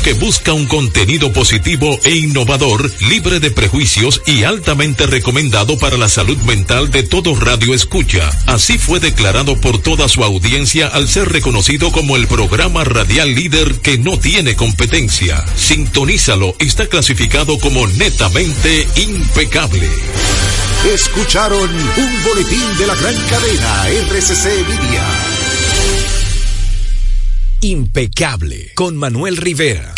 que busca un contenido positivo e innovador, libre de prejuicios y altamente recomendado para la salud mental de todo radio escucha. Así fue declarado por toda su audiencia al ser reconocido como el programa radial líder que no tiene competencia. Sintonízalo, está clasificado como netamente impecable. Escucharon un boletín de la gran cadena RCC Media. Impecable con Manuel Rivera.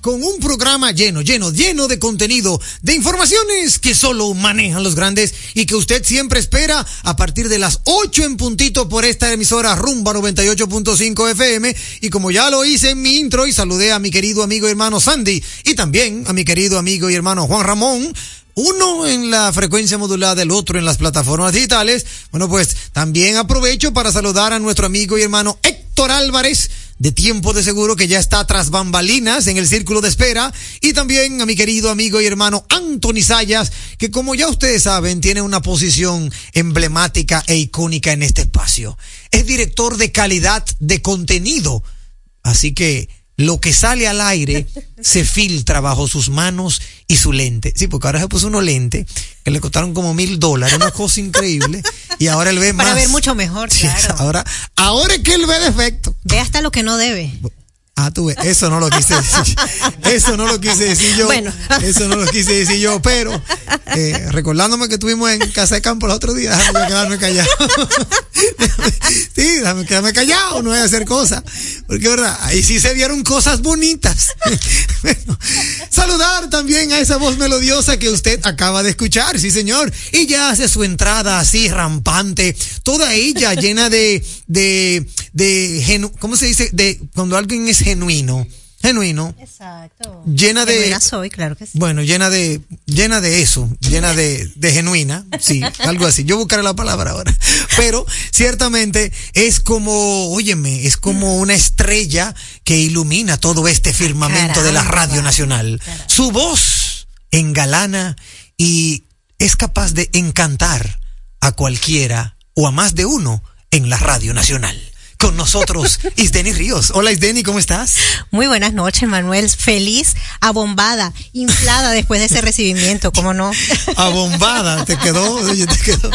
con un programa lleno, lleno, lleno de contenido, de informaciones que solo manejan los grandes y que usted siempre espera a partir de las 8 en puntito por esta emisora Rumba 98.5 FM. Y como ya lo hice en mi intro y saludé a mi querido amigo y hermano Sandy y también a mi querido amigo y hermano Juan Ramón, uno en la frecuencia modulada, el otro en las plataformas digitales. Bueno, pues también aprovecho para saludar a nuestro amigo y hermano Héctor Álvarez de Tiempo de Seguro que ya está tras bambalinas en el círculo de espera y también a mi querido amigo y hermano Anthony Sayas que como ya ustedes saben tiene una posición emblemática e icónica en este espacio. Es director de calidad de contenido. Así que lo que sale al aire se filtra bajo sus manos y su lente. Sí, porque ahora se puso unos lentes que le costaron como mil dólares, una cosa increíble. Y ahora él ve más. Para ver mucho mejor, Sí, claro. ahora, ahora es que él ve defecto. Ve hasta lo que no debe. Ah, tú ves, eso no lo quise decir. Eso no lo quise decir yo. Bueno. Eso no lo quise decir yo, pero eh, recordándome que estuvimos en Casa de Campo el otro día, déjame quedarme callado. sí, déjame quedarme callado, no voy a hacer cosas. Porque, verdad, ahí sí se vieron cosas bonitas. Bueno, saludar también a esa voz melodiosa que usted acaba de escuchar, sí, señor. Y ya hace su entrada así rampante, toda ella llena de, de, de, genu- ¿cómo se dice? De, cuando alguien es genuino, genuino, Exacto. llena de, Genuina soy, claro que sí. bueno, llena de, llena de eso, llena de, de genuina, sí, algo así. Yo buscaré la palabra ahora. Pero ciertamente es como, óyeme, es como una estrella que ilumina todo este firmamento de la. Radio Nacional. Su voz engalana y es capaz de encantar a cualquiera o a más de uno en la Radio Nacional. Con nosotros, Isdeni Ríos. Hola Isdeni, ¿cómo estás? Muy buenas noches, Manuel. Feliz, abombada, inflada después de ese recibimiento, ¿cómo no? abombada, te quedó, oye, te quedó.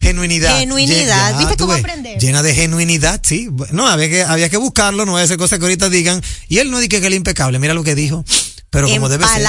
Genuinidad. Genuinidad. ¿Viste cómo ves, aprender? Llena de genuinidad, sí. No, había que, había que buscarlo, no voy a hacer cosas que ahorita digan. Y él no dice que él es impecable, mira lo que dijo. Pero como debe ser.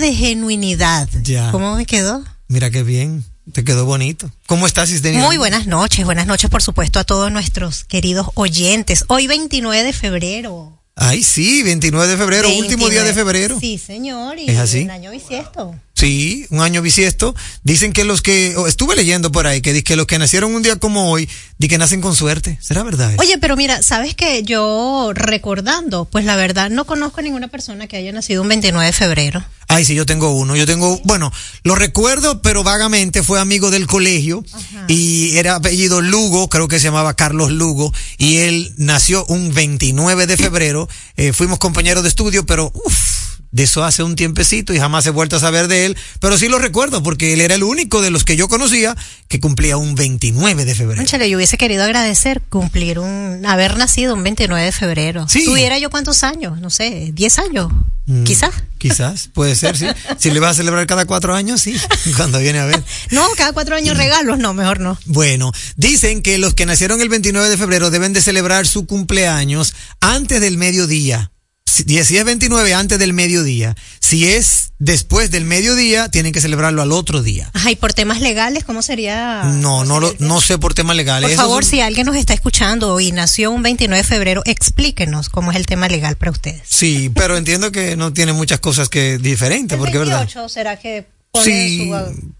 De genuinidad. Ya. ¿Cómo me quedó? Mira qué bien, te quedó bonito. ¿Cómo estás, Isdeni? Muy buenas noches, buenas noches por supuesto a todos nuestros queridos oyentes. Hoy 29 de febrero. Ay, sí, 29 de febrero, último día de 29. febrero. Sí, señor, y ¿Es así? un año bisiesto. Sí, un año bisiesto. Dicen que los que, estuve leyendo por ahí, que, que los que nacieron un día como hoy, di que nacen con suerte. ¿Será verdad? Oye, pero mira, ¿sabes que yo recordando, pues la verdad no conozco a ninguna persona que haya nacido un 29 de febrero. Ay, sí, yo tengo uno. Yo tengo, bueno, lo recuerdo, pero vagamente fue amigo del colegio y era apellido Lugo, creo que se llamaba Carlos Lugo, y él nació un 29 de febrero. Eh, fuimos compañeros de estudio, pero uff, de eso hace un tiempecito y jamás he vuelto a saber de él, pero sí lo recuerdo porque él era el único de los que yo conocía que cumplía un 29 de febrero. Cónchale, yo hubiese querido agradecer cumplir un, haber nacido un 29 de febrero. Sí. ¿Tuviera yo cuántos años? No sé, 10 años, Mm, quizás. Quizás, puede ser, sí. Si le vas a celebrar cada cuatro años, sí, cuando viene a ver. No, cada cuatro años regalos, no, mejor no. Bueno, dicen que los que nacieron el 29 de febrero deben de celebrar su cumpleaños antes del mediodía. Si si es 29, antes del mediodía. Si es después del mediodía, tienen que celebrarlo al otro día. Ajá, y por temas legales, ¿cómo sería? No, no, lo, no sé por temas legales. Por favor, son- si alguien nos está escuchando y nació un 29 de febrero, explíquenos cómo es el tema legal para ustedes. Sí, pero entiendo que no tiene muchas cosas que diferentes, porque es verdad. será que pone Sí, su...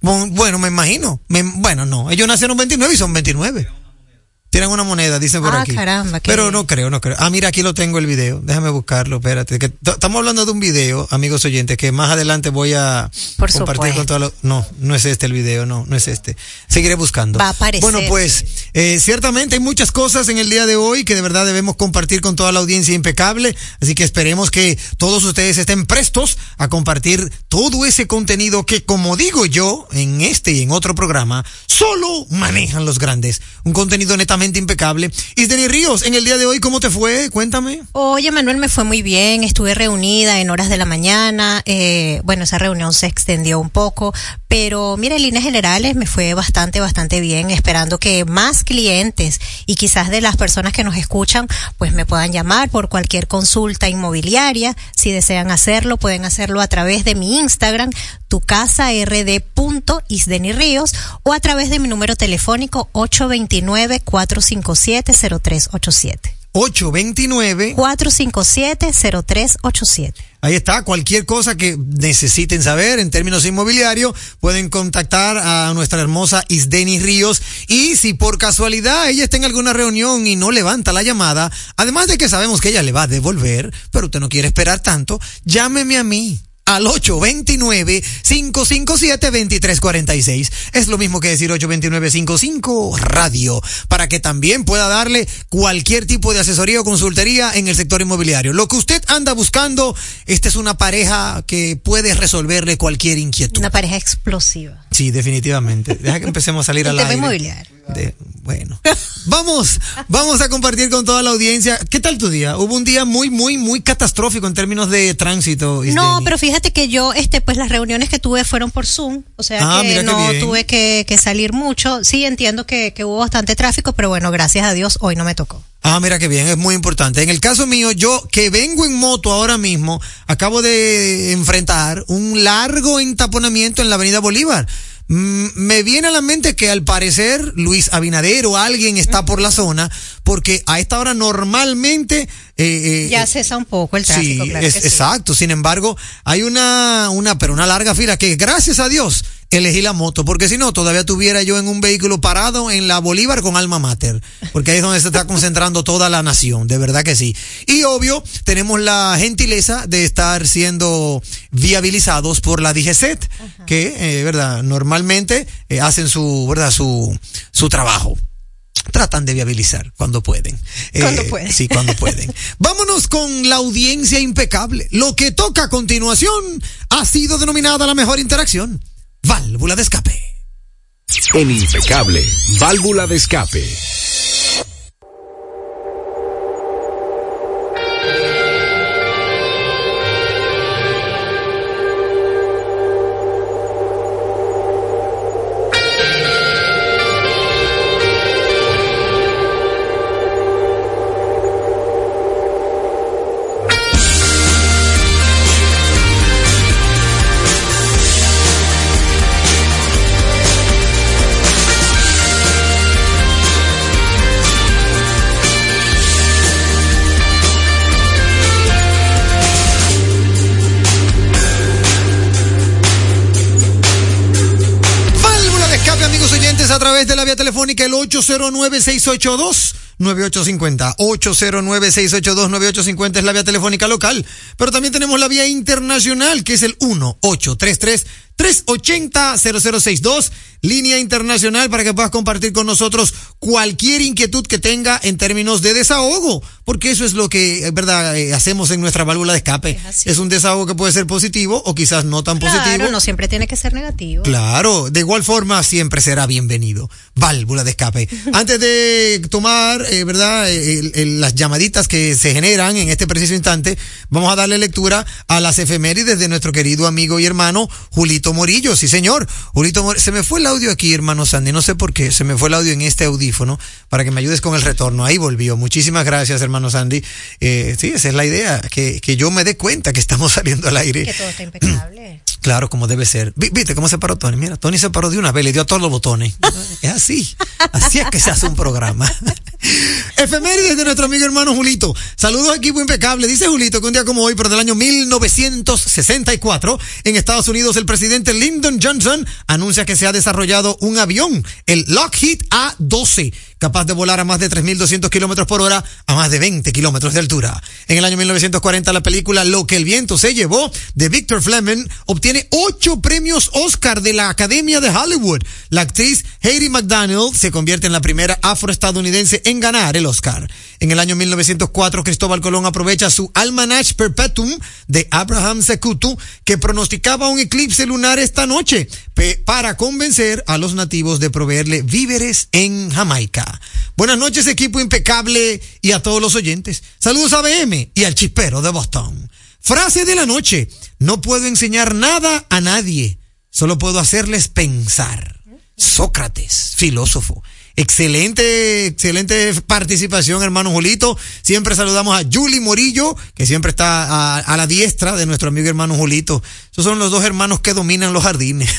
bu- bueno, me imagino. Me- bueno, no, ellos nacieron 29 y son 29. Tienen una moneda, dicen por Ah, aquí. caramba, qué Pero bien. no creo, no creo. Ah, mira, aquí lo tengo el video. Déjame buscarlo, espérate. que estamos hablando de un video, amigos oyentes, que más adelante voy a Por compartir supuesto. con todos los... No, no es este el video, no, no es este. Seguiré buscando. Va a aparecer. Bueno, pues, eh, ciertamente hay muchas cosas en el día de hoy que de verdad debemos compartir con toda la audiencia impecable. Así que esperemos que todos ustedes estén prestos a compartir todo ese contenido que, como digo yo, en este y en otro programa, solo manejan los grandes. Un contenido netamente impecable. Isdeni Ríos, en el día de hoy, ¿cómo te fue? Cuéntame. Oye, Manuel, me fue muy bien. Estuve reunida en horas de la mañana. eh, bueno, esa reunión se extendió un poco, pero mira, en líneas generales me fue bastante, bastante bien, esperando que más clientes y quizás de las personas que nos escuchan, pues me puedan llamar por cualquier consulta inmobiliaria. Si desean hacerlo, pueden hacerlo a través de mi Instagram, tu casa ríos o a través de mi número telefónico 829-457-0387. 829. 457-0387. Ahí está, cualquier cosa que necesiten saber en términos inmobiliarios, pueden contactar a nuestra hermosa Isdeni Ríos. Y si por casualidad ella está en alguna reunión y no levanta la llamada, además de que sabemos que ella le va a devolver, pero usted no quiere esperar tanto, llámeme a mí. Al 829-557-2346. Es lo mismo que decir 829-55 radio, para que también pueda darle cualquier tipo de asesoría o consultoría en el sector inmobiliario. Lo que usted anda buscando, esta es una pareja que puede resolverle cualquier inquietud. Una pareja explosiva. Sí, definitivamente. Deja que empecemos a salir al aire. inmobiliario. De- bueno, Vamos, vamos a compartir con toda la audiencia. ¿Qué tal tu día? Hubo un día muy, muy, muy catastrófico en términos de tránsito. No, Isdeni. pero fíjate que yo, este, pues las reuniones que tuve fueron por Zoom, o sea Ah, que no tuve que, que salir mucho. Sí, entiendo que, que hubo bastante tráfico, pero bueno, gracias a Dios hoy no me tocó. Ah, mira qué bien, es muy importante. En el caso mío, yo que vengo en moto ahora mismo, acabo de enfrentar un largo entaponamiento en la Avenida Bolívar. Mm, Me viene a la mente que al parecer Luis Abinader o alguien está por la zona, porque a esta hora normalmente... eh, eh, Ya cesa un poco el tráfico, sí, claro es- que sí. exacto. Sin embargo, hay una, una, pero una larga fila que gracias a Dios elegí la moto, porque si no, todavía tuviera yo en un vehículo parado en la Bolívar con alma mater, porque ahí es donde se está concentrando toda la nación, de verdad que sí. Y obvio, tenemos la gentileza de estar siendo viabilizados por la DGCET, que, eh, verdad, normalmente eh, hacen su, verdad, su, su trabajo tratan de viabilizar cuando pueden. Cuando pueden. Sí, cuando pueden. Vámonos con la audiencia impecable. Lo que toca a continuación ha sido denominada la mejor interacción. Válvula de escape. En Impecable, válvula de escape. 809-682. 9850 809-682-9850 es la vía telefónica local, pero también tenemos la vía internacional que es el 1833 380-0062, línea internacional para que puedas compartir con nosotros cualquier inquietud que tenga en términos de desahogo, porque eso es lo que, es verdad, eh, hacemos en nuestra válvula de escape. Es un desahogo que puede ser positivo o quizás no tan positivo. Claro, no siempre tiene que ser negativo. Claro, de igual forma siempre será bienvenido. Válvula de escape. Antes de tomar, eh, ¿verdad? Eh, el- el- las llamaditas que se generan en este preciso instante, vamos a darle lectura a las efemérides de nuestro querido amigo y hermano Julito Morillo. Sí, señor. Julito Morillo. Se me fue el audio aquí, hermano Sandy. No sé por qué. Se me fue el audio en este audífono para que me ayudes con el retorno. Ahí volvió. Muchísimas gracias, hermano Sandy. Eh, sí, esa es la idea. Que, que yo me dé cuenta que estamos saliendo al aire. Que todo está impecable. Claro, como debe ser. Vi- ¿Viste cómo se paró Tony? Mira, Tony se paró de una vez, le dio a todos los botones. Es así. Así es que se hace un programa. Efemérides de nuestro amigo hermano Julito. Saludos equipo impecable. Dice Julito que un día como hoy, pero del año 1964, en Estados Unidos, el presidente Lyndon Johnson anuncia que se ha desarrollado un avión, el Lockheed A-12, capaz de volar a más de 3.200 kilómetros por hora a más de 20 kilómetros de altura. En el año 1940, la película Lo que el viento se llevó, de Victor Fleming, obtiene ocho premios Oscar de la Academia de Hollywood. La actriz Hayley McDaniel se convierte en la primera afroestadounidense en ganar el Oscar. En el año 1904, Cristóbal Colón aprovecha su Almanach Perpetuum de Abraham Sekutu, que pronosticaba un eclipse lunar esta noche, para convencer a los nativos de proveerle víveres en Jamaica. Buenas noches, equipo impecable, y a todos los oyentes. Saludos a BM y al chispero de Boston. Frase de la noche. No puedo enseñar nada a nadie, solo puedo hacerles pensar. Sócrates, filósofo. Excelente, excelente participación, hermano Julito. Siempre saludamos a Julie Morillo, que siempre está a, a la diestra de nuestro amigo hermano Julito. Esos son los dos hermanos que dominan los jardines.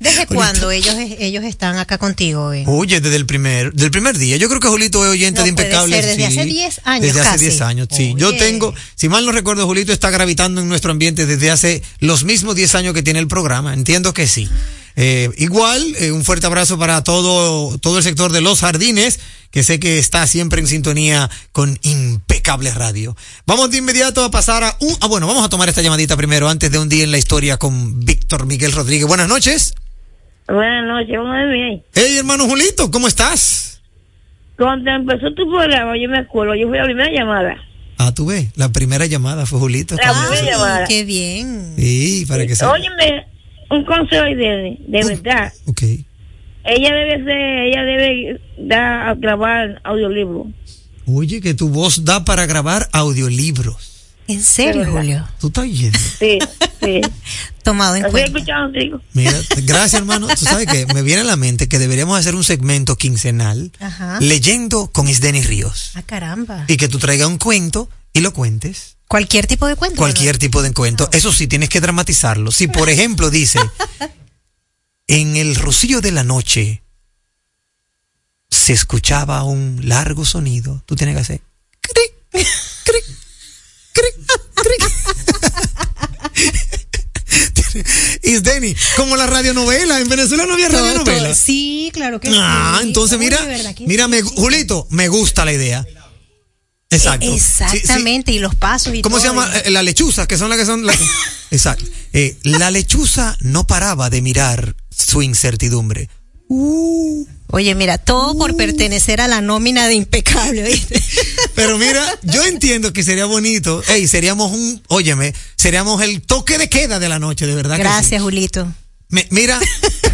¿Desde cuándo ellos, ellos están acá contigo? eh? Oye, desde el primer, del primer día. Yo creo que Julito es oyente No de puede impecable. ser, desde hace 10 años Desde hace casi. 10 años, sí. Yo tengo, si mal no recuerdo, Julito está gravitando en nuestro ambiente desde hace los mismos 10 años que tiene el programa. Entiendo que sí. Eh, igual, eh, un fuerte abrazo para todo, todo el sector de los jardines, que sé que está siempre en sintonía con impecable radio. Vamos de inmediato a pasar a un, ah, bueno, vamos a tomar esta llamadita primero antes de un día en la historia con Víctor Miguel Rodríguez. Buenas noches. Buenas noches, ¿cómo bien? Hey, hermano Julito, ¿cómo estás? Cuando empezó tu programa, yo me acuerdo, yo fui la primera llamada. Ah, tú ves, la primera llamada fue Julito. La primera llamada. Qué bien. Sí, para que se... Óyeme, un consejo de, de verdad. Ok. Ella debe ser, ella debe da a grabar audiolibro. Oye, que tu voz da para grabar audiolibros. ¿En serio. Julio? Tú estás oyendo. Sí, sí. Tomado en cuenta. Mira, gracias hermano. Tú sabes que me viene a la mente que deberíamos hacer un segmento quincenal Ajá. leyendo con Isdeni Ríos. Ah, caramba. Y que tú traigas un cuento y lo cuentes. Cualquier tipo de cuento. Cualquier tipo de cuento. Eso sí, tienes que dramatizarlo. Si, por ejemplo, dice, en el rocío de la noche se escuchaba un largo sonido, tú tienes que hacer... cric, cric, cric, cric. Isdeni, como la radionovela. En Venezuela no había Todo, radionovela. todo. Sí, claro que Ah, sí. entonces Oye, mira, ¿verdad que mira, sí? me- Julito, me gusta la idea. Exacto. Sí, sí. Exactamente, y los pasos y ¿Cómo se llama? Eh, La lechuza, que son las que son. las- Exacto. Eh, la lechuza no paraba de mirar su incertidumbre. Uh, Oye, mira, todo por pertenecer a la nómina de impecable, ¿viste? pero mira, yo entiendo que sería bonito. Ey, seríamos un, óyeme, seríamos el toque de queda de la noche, de verdad. que sí. Gracias, Julito. Me- mira,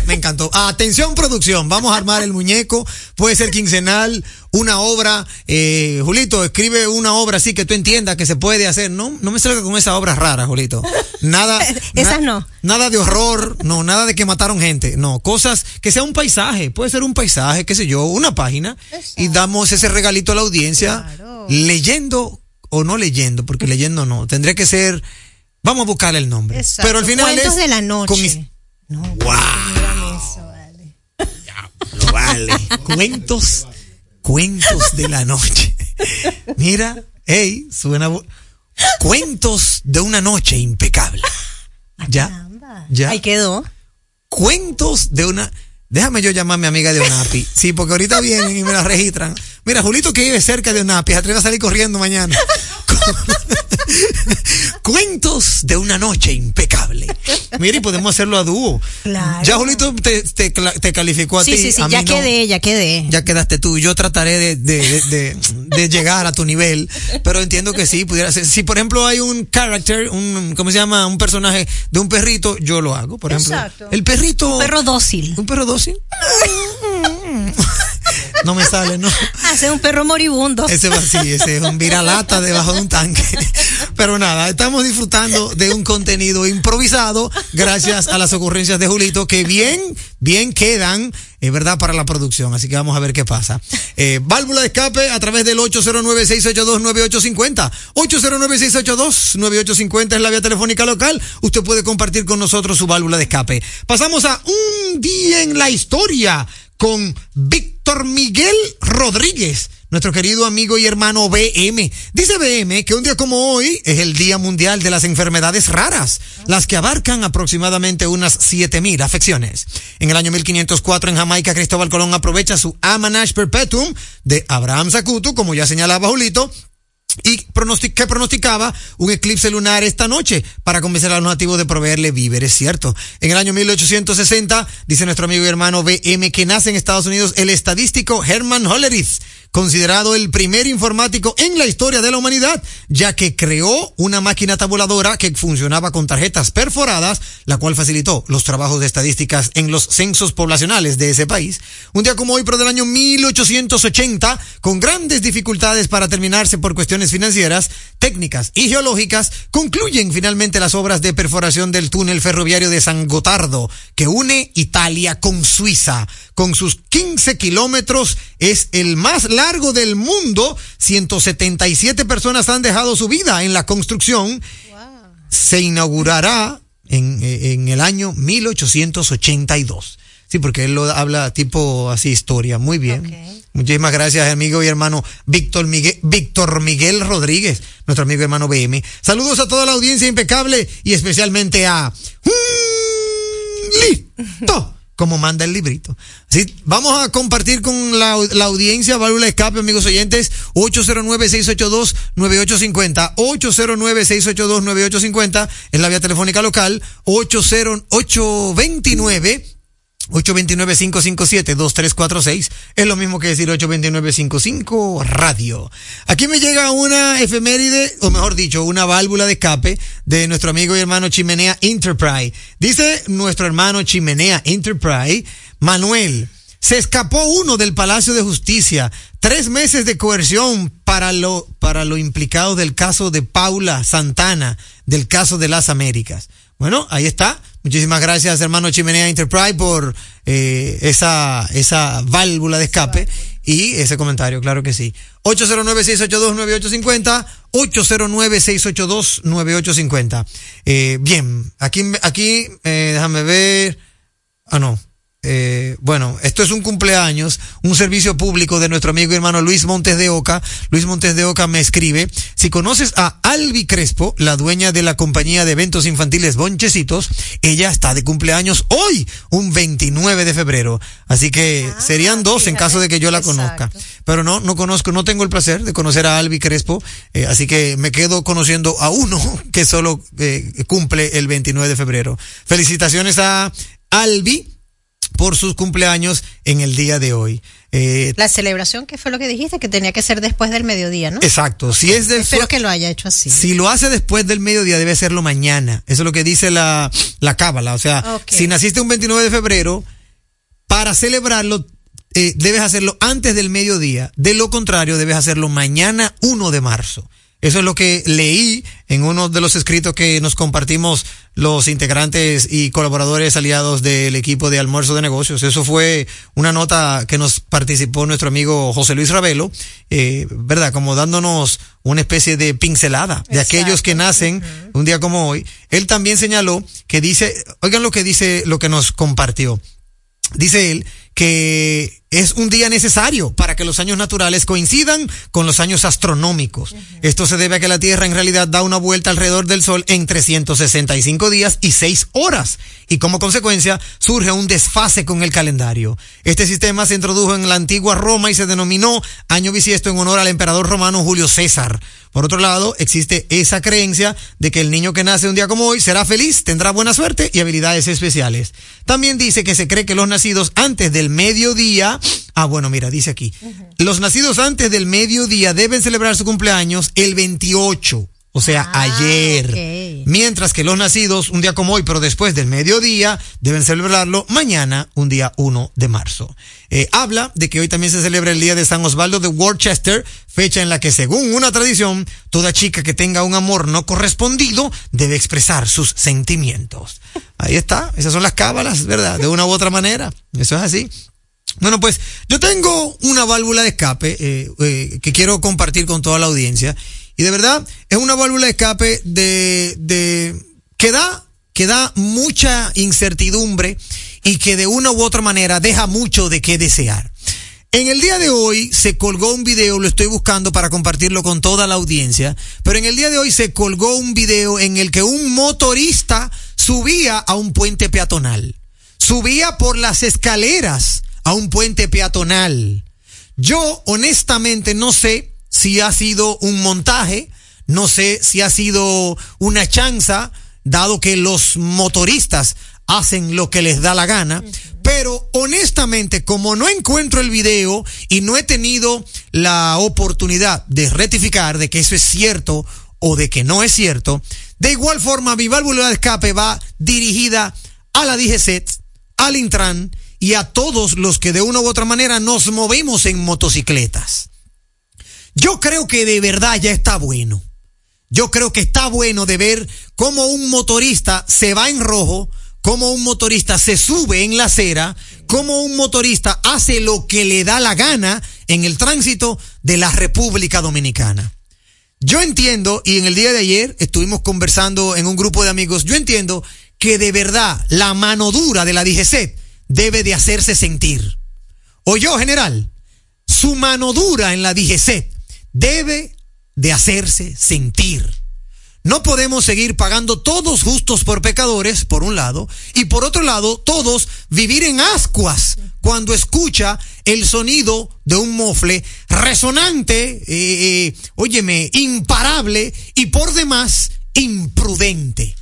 me encantó. Atención, producción. Vamos a armar el muñeco. Puede ser quincenal, una obra. Eh, Julito, escribe una obra así que tú entiendas que se puede hacer. No, no me salga con esas obras raras, Julito. Nada. Esas no. Nada de horror, no, nada de que mataron gente. No, cosas que sea un paisaje. Puede ser un paisaje, qué sé yo, una página. Y damos ese regalito a la audiencia Claro. leyendo o no leyendo, porque leyendo no. Tendría que ser. Vamos a buscarle el nombre. Exacto. Pero al final Cuentos es de la noche. con No, ¡Wow! Eso, vale. Lo vale. cuentos, cuentos de la noche. Mira, hey, suena. Cuentos de una noche impecable. Ya, Caramba. ya. Ahí quedó. Cuentos de una. Déjame yo llamar a mi amiga de Onapi. Sí, porque ahorita vienen y me la registran. Mira, Julito que vive cerca de Onapi, se atreve a salir corriendo mañana. Cuentos de una noche impecable. Mira, y podemos hacerlo a dúo. Claro. Ya Julito te, te, te calificó a Sí, ti. sí, sí, a ya no. quedé, ya quedé. Ya quedaste tú. Yo trataré de, de, de, de- de llegar a tu nivel, pero entiendo que sí, pudiera ser. Si, por ejemplo, hay un character, un, ¿cómo se llama? Un personaje de un perrito, yo lo hago. Por ejemplo, Exacto. el perrito. Perro dócil. ¿Un perro dócil? housing. No me sale, ¿no? Hace un perro moribundo. Ese va así, ese es un viralata debajo de un tanque. Pero nada, estamos disfrutando de un contenido improvisado gracias a las ocurrencias de Julito que bien, bien quedan, es verdad, para la producción. Así que vamos a ver qué pasa. Eh, válvula de escape a través del 809-682-9850. 809-682-9850 es la vía telefónica local. Usted puede compartir con nosotros su válvula de escape. Pasamos a un día en la historia con Víctor Miguel Rodríguez, nuestro querido amigo y hermano BM. Dice BM que un día como hoy es el Día Mundial de las Enfermedades Raras, las que abarcan aproximadamente unas 7000 afecciones. En el año 1504 en Jamaica, Cristóbal Colón aprovecha su Amanash Perpetuum de Abraham Sacuto, como ya señalaba Julito, y que pronosticaba un eclipse lunar esta noche para convencer a los nativos de proveerle víveres, ¿cierto? En el año 1860, dice nuestro amigo y hermano BM, que nace en Estados Unidos el estadístico Herman Hollerith, considerado el primer informático en la historia de la humanidad, ya que creó una máquina tabuladora que funcionaba con tarjetas perforadas, la cual facilitó los trabajos de estadísticas en los censos poblacionales de ese país. Un día como hoy, pero del año 1880, con grandes dificultades para terminarse por cuestiones financieras, técnicas y geológicas, concluyen finalmente las obras de perforación del túnel ferroviario de San Gotardo, que une Italia con Suiza. Con sus 15 kilómetros, es el más largo del mundo. 177 personas han dejado su vida en la construcción. Se inaugurará en, eh, en el año 1882. Sí, porque él lo habla tipo así historia. Muy bien. Muchísimas gracias, amigo y hermano Víctor Miguel, Víctor Miguel Rodríguez, nuestro amigo y hermano BM. Saludos a toda la audiencia impecable y especialmente a Listo, como manda el librito. Así, vamos a compartir con la, la audiencia, válvula escape, amigos oyentes, 809-682-9850, 809-682-9850 es la vía telefónica local, 80829 829-557-2346. Es lo mismo que decir 829-55 radio. Aquí me llega una efeméride, o mejor dicho, una válvula de escape de nuestro amigo y hermano Chimenea Enterprise. Dice nuestro hermano Chimenea Enterprise, Manuel, Se escapó uno del Palacio de Justicia. Tres meses de coerción para lo, para lo implicado del caso de Paula Santana, del caso de las Américas. Bueno, ahí está. Muchísimas gracias, hermano Chimenea Enterprise, por eh, esa, esa válvula de escape y ese comentario, claro que sí. 809-682-9850, 809-682-9850. Eh, bien, aquí, aquí, eh, déjame ver. Ah, no. Eh, bueno, esto es un cumpleaños, un servicio público de nuestro amigo y hermano Luis Montes de Oca. Luis Montes de Oca me escribe, si conoces a Albi Crespo, la dueña de la compañía de eventos infantiles Bonchecitos, ella está de cumpleaños hoy, un 29 de febrero. Así que Ah, serían dos en caso de que yo la conozca. Pero no, no conozco, no tengo el placer de conocer a Albi Crespo, eh, así que me quedo conociendo a uno que solo eh, cumple el 29 de febrero. Felicitaciones a Albi por sus cumpleaños en el día de hoy. Eh, La celebración, que fue lo que dijiste, que tenía que ser después del mediodía, ¿no? exacto, si es del Espero que lo haya hecho así. si lo hace después del mediodía, debe hacerlo mañana. Eso es lo que dice la, la cábala. O sea, si naciste un 29 de febrero, para celebrarlo, eh, debes hacerlo antes del mediodía. De lo contrario, debes hacerlo mañana 1 de marzo. Eso es lo que leí en uno de los escritos que nos compartimos los integrantes y colaboradores aliados del equipo de almuerzo de negocios. Eso fue una nota que nos participó nuestro amigo José Luis Ravelo, eh, ¿verdad? Como dándonos una especie de pincelada de Exacto. aquellos que nacen un día como hoy. Él también señaló que dice, oigan lo que dice, lo que nos compartió. Dice él que es un día necesario para que los años naturales coincidan con los años astronómicos. Esto se debe a que la Tierra en realidad da una vuelta alrededor del Sol en 365 días y 6 horas. Y como consecuencia surge un desfase con el calendario. Este sistema se introdujo en la antigua Roma y se denominó año bisiesto en honor al emperador romano Julio César. Por otro lado, existe esa creencia de que el niño que nace un día como hoy será feliz, tendrá buena suerte y habilidades especiales. También dice que se cree que los nacidos antes del mediodía, ah bueno, mira, dice aquí, los nacidos antes del mediodía deben celebrar su cumpleaños el 28, o sea, Ah, ayer. Mientras que los nacidos un día como hoy, pero después del mediodía, deben celebrarlo mañana, un día 1 de marzo. Eh, habla de que hoy también se celebra el día de San Osvaldo de Worcester, fecha en la que según una tradición, toda chica que tenga un amor no correspondido debe expresar sus sentimientos. Ahí está, esas son las cábalas, ¿verdad? De una u otra manera. Eso es así. Bueno, pues yo tengo una válvula de escape eh, eh, que quiero compartir con toda la audiencia. Y de verdad, es una válvula de escape de, de que da, que da mucha incertidumbre y que de una u otra manera deja mucho de qué desear. En el día de hoy se colgó un video, lo estoy buscando para compartirlo con toda la audiencia, pero en el día de hoy se colgó un video en el que un motorista subía a un puente peatonal. Subía por las escaleras a un puente peatonal. Yo honestamente no sé si ha sido un montaje, no sé si ha sido una chanza, dado que los motoristas hacen lo que les da la gana, pero honestamente como no encuentro el video y no he tenido la oportunidad de rectificar de que eso es cierto o de que no es cierto, de igual forma mi válvula de escape va dirigida a la DGCET, al Intran y a todos los que de una u otra manera nos movemos en motocicletas. Yo creo que de verdad ya está bueno. Yo creo que está bueno de ver cómo un motorista se va en rojo, cómo un motorista se sube en la acera, cómo un motorista hace lo que le da la gana en el tránsito de la República Dominicana. Yo entiendo, y en el día de ayer estuvimos conversando en un grupo de amigos, yo entiendo que de verdad la mano dura de la DGC debe de hacerse sentir. O yo, general, su mano dura en la DGC debe de hacerse sentir. No podemos seguir pagando todos justos por pecadores, por un lado, y por otro lado, todos vivir en ascuas cuando escucha el sonido de un mofle resonante, eh, eh, óyeme, imparable y por demás imprudente.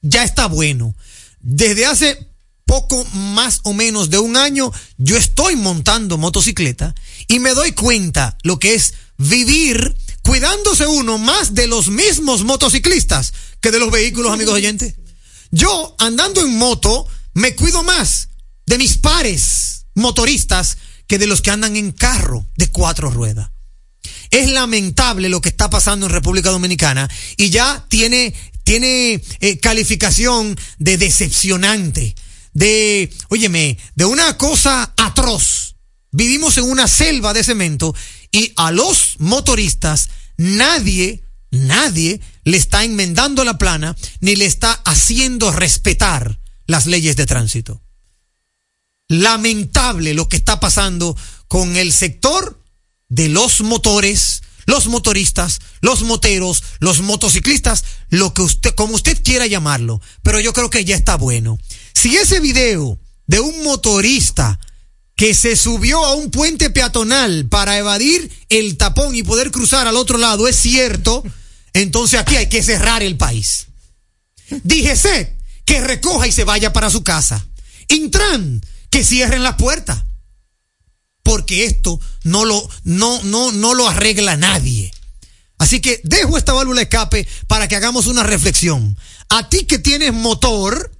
Ya está bueno. Desde hace poco más o menos de un año, yo estoy montando motocicleta y me doy cuenta lo que es vivir cuidándose uno más de los mismos motociclistas que de los vehículos, amigos oyentes. Yo, andando en moto, me cuido más de mis pares motoristas que de los que andan en carro de cuatro ruedas. Es lamentable lo que está pasando en República Dominicana y ya tiene, tiene eh, calificación de decepcionante, de, óyeme, de una cosa atroz. Vivimos en una selva de cemento y a los motoristas nadie, nadie le está enmendando la plana ni le está haciendo respetar las leyes de tránsito. Lamentable lo que está pasando con el sector de los motores, los motoristas, los moteros, los motociclistas, lo que usted, como usted quiera llamarlo, pero yo creo que ya está bueno. Si ese video de un motorista que se subió a un puente peatonal para evadir el tapón y poder cruzar al otro lado es cierto, entonces aquí hay que cerrar el país. Díjese que recoja y se vaya para su casa. Intran, que cierren la puerta. Porque esto no lo, no, no, no lo arregla nadie. Así que dejo esta válvula escape para que hagamos una reflexión. A ti que tienes motor,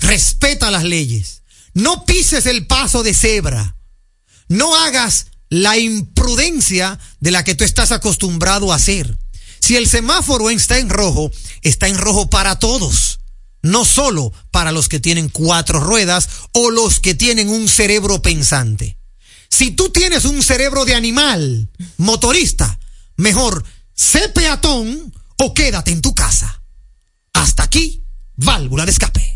respeta las leyes. No pises el paso de cebra. No hagas la imprudencia de la que tú estás acostumbrado a hacer. Si el semáforo está en rojo, está en rojo para todos, no solo para los que tienen cuatro ruedas o los que tienen un cerebro pensante. Si tú tienes un cerebro de animal, motorista, mejor sé peatón o quédate en tu casa. Hasta aquí, válvula de escape.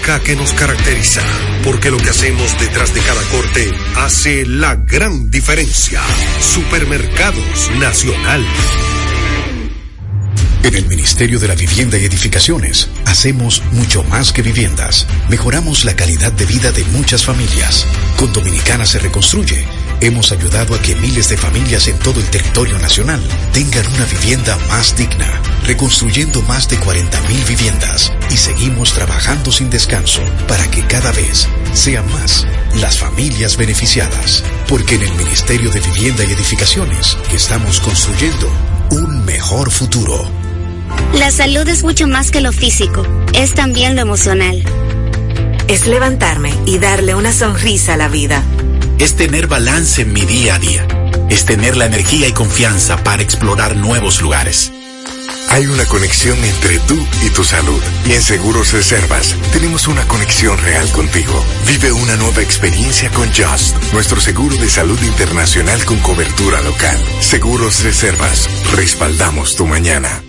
que nos caracteriza, porque lo que hacemos detrás de cada corte hace la gran diferencia. Supermercados Nacional. En el Ministerio de la Vivienda y Edificaciones hacemos mucho más que viviendas. Mejoramos la calidad de vida de muchas familias. Con Dominicana se reconstruye. Hemos ayudado a que miles de familias en todo el territorio nacional tengan una vivienda más digna, reconstruyendo más de 40.000 viviendas y seguimos trabajando sin descanso para que cada vez sean más las familias beneficiadas. Porque en el Ministerio de Vivienda y Edificaciones estamos construyendo un mejor futuro. La salud es mucho más que lo físico, es también lo emocional. Es levantarme y darle una sonrisa a la vida. Es tener balance en mi día a día. Es tener la energía y confianza para explorar nuevos lugares. Hay una conexión entre tú y tu salud. Y en Seguros Reservas tenemos una conexión real contigo. Vive una nueva experiencia con Just, nuestro seguro de salud internacional con cobertura local. Seguros Reservas, respaldamos tu mañana.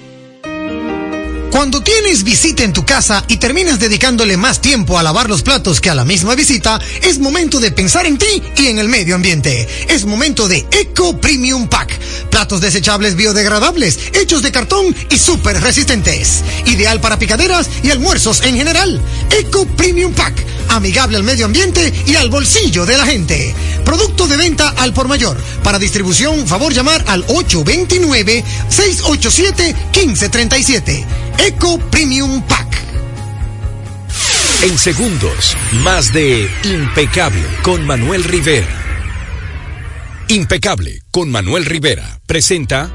Cuando tienes visita en tu casa y terminas dedicándole más tiempo a lavar los platos que a la misma visita, es momento de pensar en ti y en el medio ambiente. Es momento de Eco Premium Pack. Platos desechables biodegradables, hechos de cartón y súper resistentes. Ideal para picaderas y almuerzos en general. Eco Premium Pack. Amigable al medio ambiente y al bolsillo de la gente. Producto de venta al por mayor. Para distribución, favor llamar al 829-687-1537. Eco Premium Pack. En segundos, más de Impecable con Manuel Rivera. Impecable con Manuel Rivera presenta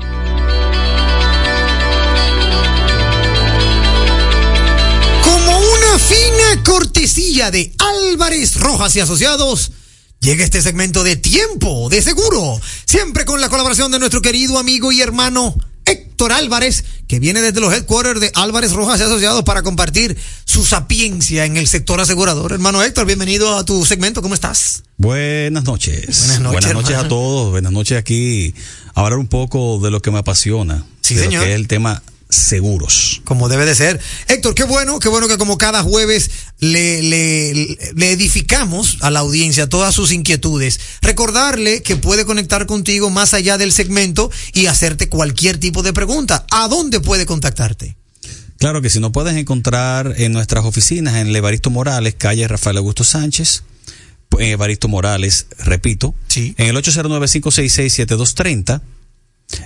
cortesía de Álvarez Rojas y Asociados, llega este segmento de tiempo de seguro, siempre con la colaboración de nuestro querido amigo y hermano Héctor Álvarez, que viene desde los headquarters de Álvarez Rojas y Asociados para compartir su sapiencia en el sector asegurador. Hermano Héctor, bienvenido a tu segmento, ¿cómo estás? Buenas noches. Buenas noches, Buenas noches a todos. Buenas noches aquí. A hablar un poco de lo que me apasiona. Sí, de lo señor. que es el tema seguros. Como debe de ser. Héctor, qué bueno, qué bueno que como cada jueves le, le, le edificamos a la audiencia todas sus inquietudes. Recordarle que puede conectar contigo más allá del segmento y hacerte cualquier tipo de pregunta. ¿A dónde puede contactarte? Claro que si no puedes encontrar en nuestras oficinas en el Evaristo Morales, calle Rafael Augusto Sánchez, pues, Evaristo Morales, repito, en el 809-566-7230,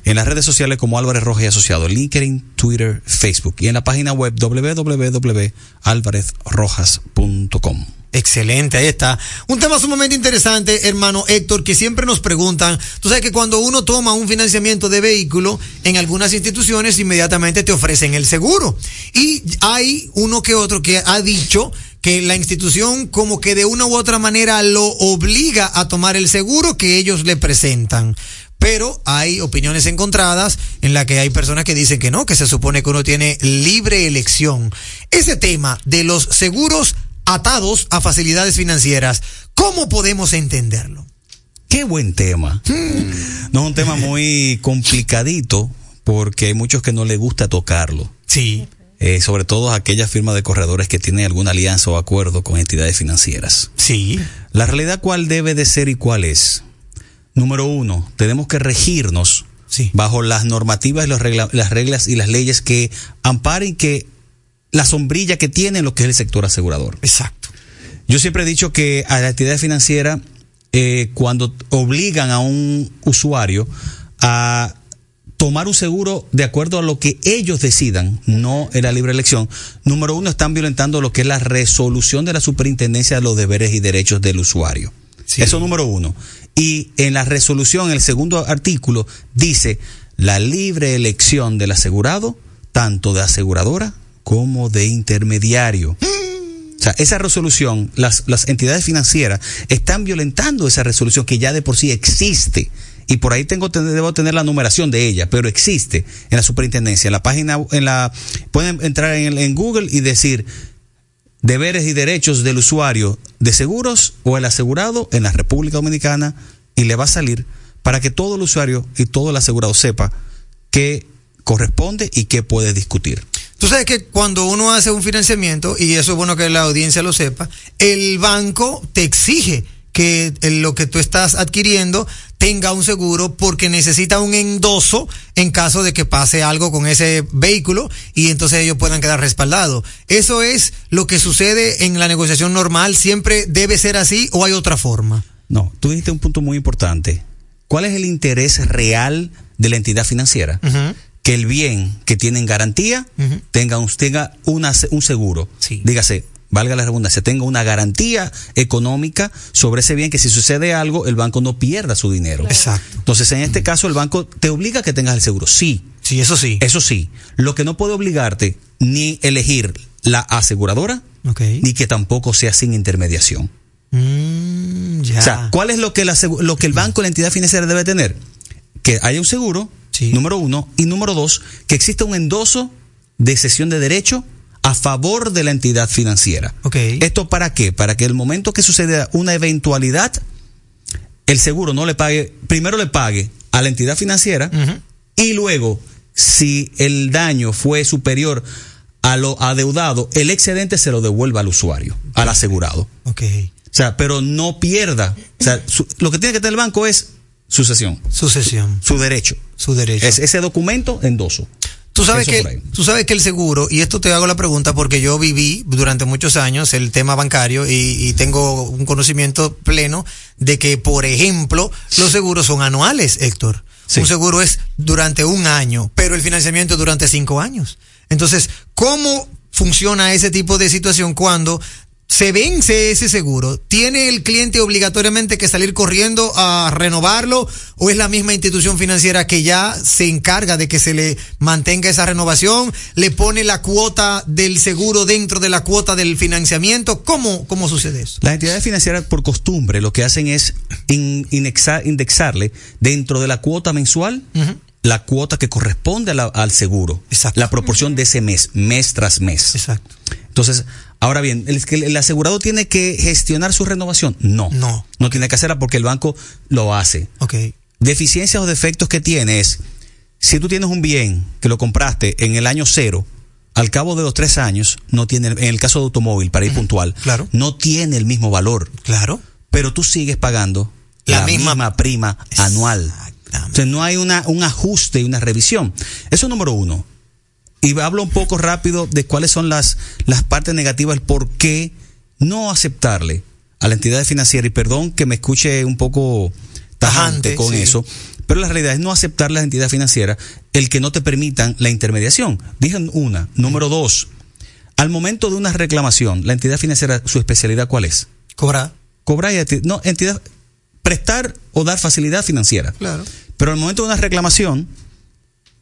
en las redes sociales como Álvarez Rojas y Asociado, LinkedIn, Twitter, Facebook y en la página web www.alvarezrojas.com. Excelente, ahí está. Un tema sumamente interesante, hermano Héctor, que siempre nos preguntan. Tú sabes que cuando uno toma un financiamiento de vehículo, en algunas instituciones inmediatamente te ofrecen el seguro. Y hay uno que otro que ha dicho que la institución como que de una u otra manera lo obliga a tomar el seguro que ellos le presentan. Pero hay opiniones encontradas en la que hay personas que dicen que no, que se supone que uno tiene libre elección. Ese tema de los seguros atados a facilidades financieras, ¿cómo podemos entenderlo? Qué buen tema. No es un tema muy complicadito porque hay muchos que no les gusta tocarlo. Sí. Eh, sobre todo aquellas firmas de corredores que tienen alguna alianza o acuerdo con entidades financieras. Sí. La realidad cuál debe de ser y cuál es. Número uno, tenemos que regirnos bajo las normativas y los regla- las reglas y las leyes que amparen que la sombrilla que tiene lo que es el sector asegurador. Exacto. Yo siempre he dicho que a la entidad financiera, eh, cuando obligan a un usuario a tomar un seguro de acuerdo a lo que ellos decidan, no en la libre elección, número uno, están violentando lo que es la resolución de la superintendencia de los deberes y derechos del usuario. Eso número uno. Y en la resolución, el segundo artículo, dice la libre elección del asegurado, tanto de aseguradora como de intermediario. O sea, esa resolución, las, las entidades financieras están violentando esa resolución que ya de por sí existe. Y por ahí tengo, debo tener la numeración de ella, pero existe en la superintendencia. En la página, en la, pueden entrar en, en Google y decir deberes y derechos del usuario de seguros o el asegurado en la República Dominicana y le va a salir para que todo el usuario y todo el asegurado sepa qué corresponde y qué puede discutir. Tú sabes que cuando uno hace un financiamiento, y eso es bueno que la audiencia lo sepa, el banco te exige que lo que tú estás adquiriendo tenga un seguro porque necesita un endoso en caso de que pase algo con ese vehículo y entonces ellos puedan quedar respaldados. ¿Eso es lo que sucede en la negociación normal? ¿Siempre debe ser así o hay otra forma? No, tú dijiste un punto muy importante. ¿Cuál es el interés real de la entidad financiera? Que el bien que tiene en garantía tenga, un, tenga una, un seguro. Dígase, valga la redundancia, tenga una garantía económica sobre ese bien que si sucede algo, el banco no pierda su dinero. Exacto. Entonces, en este caso, el banco te obliga a que tengas el seguro. Sí. Sí, eso sí. Eso sí. Lo que no puede obligarte ni elegir la aseguradora, ni que tampoco sea sin intermediación. Mm, ya. O sea, ¿cuál es lo que, la lo que el banco, la entidad financiera debe tener? Que haya un seguro, número uno, y número dos, que exista un endoso de cesión de derecho a favor de la entidad financiera. ¿Esto para qué? Para que el momento que suceda una eventualidad, el seguro no le pague, primero le pague a la entidad financiera y luego, si el daño fue superior a lo adeudado, el excedente se lo devuelva al usuario, al asegurado. Ok. O sea, pero no pierda. O sea, su- lo que tiene que tener el banco es sucesión, Sucesión. su derecho. Su derecho. Es ese documento endoso. Tú sabes, Eso que, tú sabes que el seguro, y esto te hago la pregunta porque yo viví durante muchos años el tema bancario y, y tengo un conocimiento pleno de que, por ejemplo, los seguros son anuales, Héctor. Un seguro es durante un año, pero el financiamiento durante cinco años. Entonces, ¿cómo funciona ese tipo de situación cuando se vence ese seguro? ¿Tiene el cliente obligatoriamente que salir corriendo a renovarlo o es la misma institución financiera que ya se encarga de que se le mantenga esa renovación? ¿Le pone la cuota del seguro dentro de la cuota del financiamiento? ¿Cómo, cómo sucede eso? Las entidades financieras, por costumbre, lo que hacen es in- indexar- indexarle dentro de la cuota mensual la cuota que corresponde a la- al seguro. La proporción de ese mes, mes tras mes. Exacto. Entonces, ahora bien, ¿el, el asegurado tiene que gestionar su renovación? No. No. No tiene que hacerla porque el banco lo hace. Ok. Deficiencias o defectos que tiene es, si tú tienes un bien que lo compraste en el año cero, al cabo de los tres años, no tiene, en el caso de automóvil, para ir puntual, Claro. no tiene el mismo valor. Claro. Pero tú sigues pagando La la, misma- misma, prima anual. Entonces no hay una, un ajuste y una revisión. Eso es número uno. Y hablo un poco rápido de cuáles son las, las partes negativas, el por qué no aceptarle a la entidad financiera. Y perdón que me escuche un poco tajante, Tajante, con sí. eso, pero la realidad es no aceptar a la entidad financiera el que no te permitan la intermediación. Dije una. Número dos, al momento de una reclamación, la entidad financiera, su especialidad, ¿cuál es? Cobrar. Cobrar y no, entidad, prestar o dar facilidad financiera. Claro. Pero al momento de una reclamación,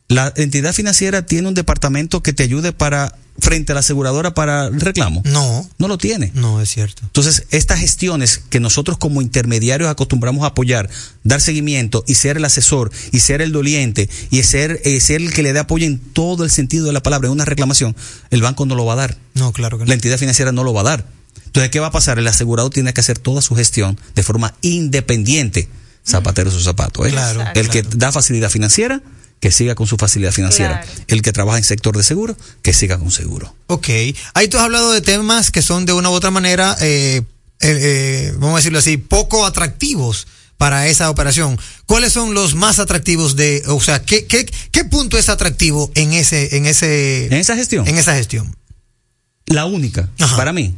la entidad financiera tiene un departamento que te ayude para frente a la aseguradora para el reclamo. No. No lo tiene. No, es cierto. Entonces, estas gestiones que nosotros como intermediarios acostumbramos a apoyar, dar seguimiento y ser el asesor y ser el doliente y ser, eh, ser el que le dé apoyo en todo el sentido de la palabra en una reclamación, el banco no lo va a dar. No, claro que no. La entidad financiera no lo va a dar. Entonces, ¿qué va a pasar? El asegurado tiene que hacer toda su gestión de forma independiente. Zapatero su zapato. ¿eh? Claro, el que da facilidad financiera, que siga con su facilidad financiera. El que trabaja en sector de seguro, que siga con seguro. Ok. Ahí tú has hablado de temas que son de una u otra manera, eh, eh, eh, vamos a decirlo así, poco atractivos para esa operación. ¿Cuáles son los más atractivos de, o sea, qué, qué, qué punto es atractivo en ese, en ese, En esa gestión. en esa gestión? La única, para mí,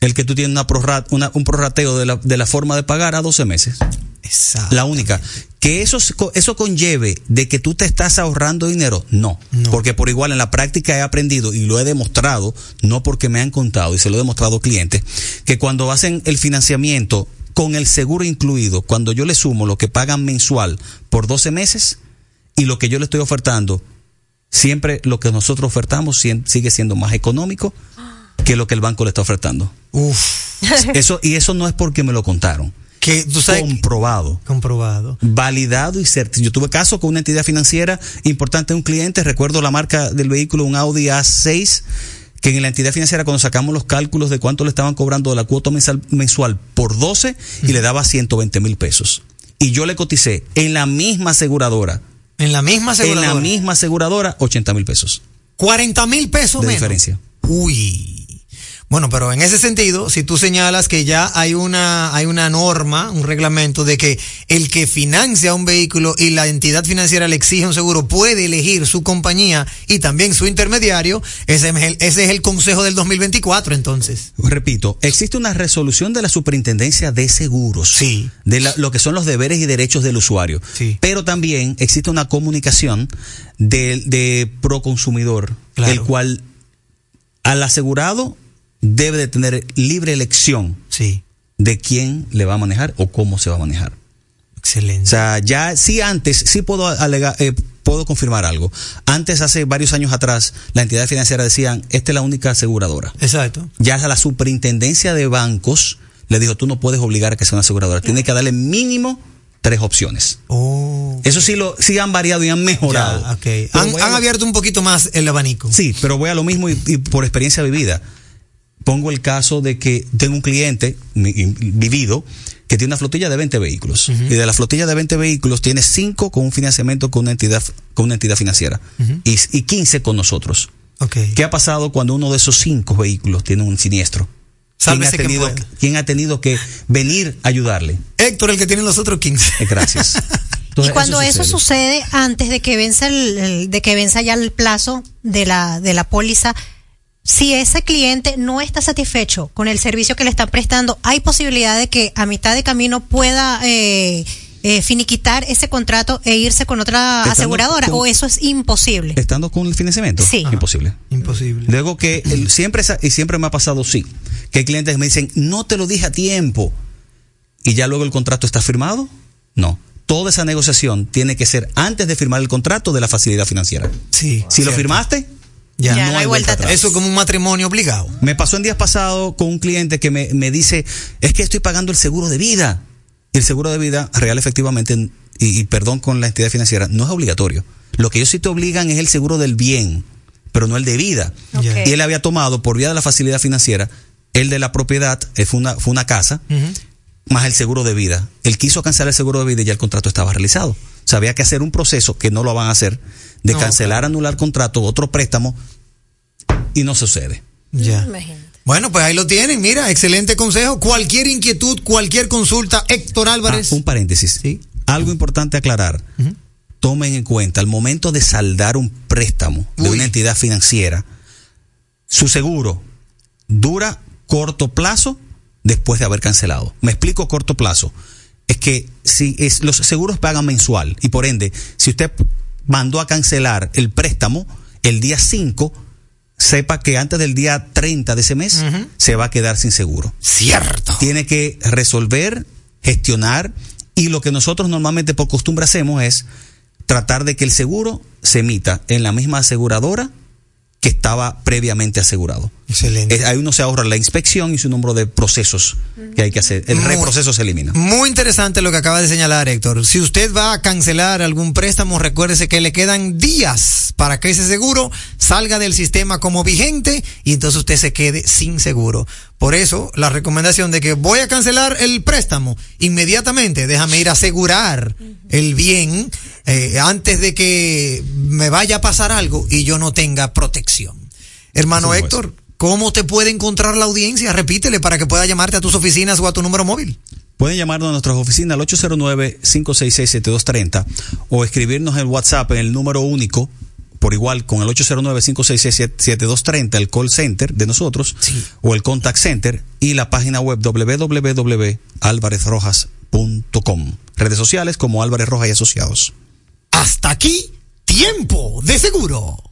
el que tú tienes una prorra- una- un prorrateo de la, de la forma de pagar a 12 meses. Exacto. La única. Que eso, eso conlleve de que tú te estás ahorrando dinero, no. Porque por igual en la práctica he aprendido y lo he demostrado, no porque me han contado y se lo he demostrado a clientes, que cuando hacen el financiamiento con el seguro incluido, cuando yo le sumo lo que pagan mensual por 12 meses y lo que yo le estoy ofertando, siempre lo que nosotros ofertamos sigue siendo más económico que lo que el banco le está ofertando. Uf. Eso, y eso no es porque me lo contaron. Que tú sabes. comprobado. Comprobado. Validado y certificado. Yo tuve caso con una entidad financiera importante de un cliente, recuerdo la marca del vehículo, un Audi A6, que en la entidad financiera cuando sacamos los cálculos de cuánto le estaban cobrando de la cuota mensal- mensual por 12 y le daba 120 mil pesos. Y yo le coticé en la misma aseguradora. En la misma aseguradora. En la misma aseguradora, 80 mil pesos 40 mil pesos de menos. diferencia. Uy. Bueno, pero en ese sentido, si tú señalas que ya hay una, hay una norma, un reglamento de que el que financia un vehículo y la entidad financiera le exige un seguro puede elegir su compañía y también su intermediario, ese es el, ese es el consejo del 2024 entonces. Repito, existe una resolución de la Superintendencia de Seguros. Sí. De la- lo que son los deberes y derechos del usuario. Sí. Pero también existe una comunicación de, de Proconsumidor, Claro. el cual al asegurado debe de tener libre elección Sí. de quién le va a manejar o cómo se va a manejar. Excelente. O sea, ya sí antes, sí puedo alegar, eh, puedo confirmar algo. Antes, hace varios años atrás, la entidad financiera decían, esta es la única aseguradora. Exacto. Ya la superintendencia de bancos le dijo, tú no puedes obligar a que sea una aseguradora, tienes que darle mínimo tres opciones. Oh. Eso sí lo sí han variado y han mejorado. Ya, ok. Pero Han, voy a- han abierto un poquito más el abanico. Sí, pero voy a lo mismo y, y por experiencia vivida. Pongo el caso de que tengo un cliente vivido que tiene una flotilla de 20 vehículos. Y de la flotilla de 20 vehículos tiene 5 con un financiamiento con una entidad, con una entidad financiera. y, y 15 con nosotros. ¿Qué ha pasado cuando uno de esos cinco vehículos tiene un siniestro? ¿Quién ha, tenido, pueda. quién ha tenido que venir a ayudarle? Héctor, el que tiene los otros 15. Eh, Gracias. Y cuando eso sucede, antes de que venza el, el- de que venza ya el plazo de la de la póliza, si ese cliente no está satisfecho con el servicio que le están prestando, hay posibilidad de que a mitad de camino pueda eh, eh, finiquitar ese contrato e irse con otra Estando aseguradora con- o eso es imposible. Estando con el financiamiento. Sí. Imposible. Imposible. Luego que el- siempre y siempre me ha pasado sí, que hay clientes que me dicen, "No te lo dije a tiempo." Y ya luego el contrato está firmado? No. Toda esa negociación tiene que ser antes de firmar el contrato de la facilidad financiera. Sí. Si lo firmaste, Ya, Ya no hay vuelta atrás. Eso es como un matrimonio obligado. Me pasó en días pasados con un cliente que me, me dice, es que estoy pagando el seguro de vida. Y el seguro de vida real efectivamente, y, y perdón con la entidad financiera, no es obligatorio. Lo que ellos sí te obligan es el seguro del bien, pero no el de vida. Y él había tomado por vía de la facilidad financiera el de la propiedad, eh, fue una, fue una casa, más el seguro de vida. Él quiso cancelar el seguro de vida y ya el contrato estaba realizado. O sea, había que hacer un proceso que no lo van a hacer, de No, cancelar, anular contrato, otro préstamo, y no sucede. Ya. Imagínate. Bueno, pues ahí lo tienen. Mira, excelente consejo. Cualquier inquietud, cualquier consulta, Héctor Álvarez. Ah, un paréntesis. Sí. Algo importante aclarar. Tomen en cuenta, al momento de saldar un préstamo de una entidad financiera, su seguro dura corto plazo después de haber cancelado. Me explico corto plazo. Es que si es, los seguros pagan mensual y por ende, si usted mandó a cancelar el préstamo el día 5, sepa que antes del día 30 de ese mes se va a quedar sin seguro Cierto. tiene que resolver, gestionar y lo que nosotros normalmente por costumbre hacemos es tratar de que el seguro se emita en la misma aseguradora que estaba previamente asegurado. Excelente. Eh, Ahí uno se ahorra la inspección y su número de procesos que hay que hacer. El Muy- reproceso se elimina. Muy interesante lo que acaba de señalar Héctor. Si usted va a cancelar algún préstamo, recuérdese que le quedan días para que ese seguro salga del sistema como vigente y entonces usted se quede sin seguro. Por eso, la recomendación de que voy a cancelar el préstamo inmediatamente, déjame ir a asegurar el bien eh, antes de que me vaya a pasar algo y yo no tenga protección. Hermano. Héctor, ¿cómo te puede encontrar la audiencia? Repítele para que pueda llamarte a tus oficinas o a tu número móvil. Pueden llamarnos a nuestras oficinas al 809-566-7230 o escribirnos en WhatsApp en el número único, por igual con el 809-566-7230, el call center de nosotros, o el contact center, y la página web www.alvarezrojas.com. Redes sociales como Álvarez Rojas y Asociados. Hasta aquí, tiempo de seguro.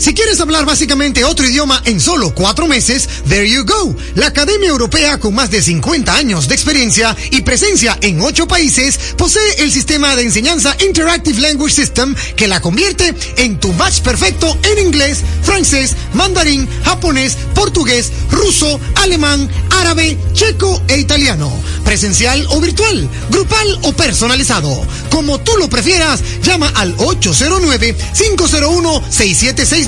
Si quieres hablar básicamente otro idioma en solo cuatro meses, there you go. La Academia Europea con más de 50 años de experiencia y presencia en ocho países posee el sistema de enseñanza Interactive Language System que la convierte en tu match perfecto en inglés, francés, mandarín, japonés, portugués, ruso, alemán, árabe, checo e italiano. Presencial o virtual, grupal o personalizado. Como tú lo prefieras, llama al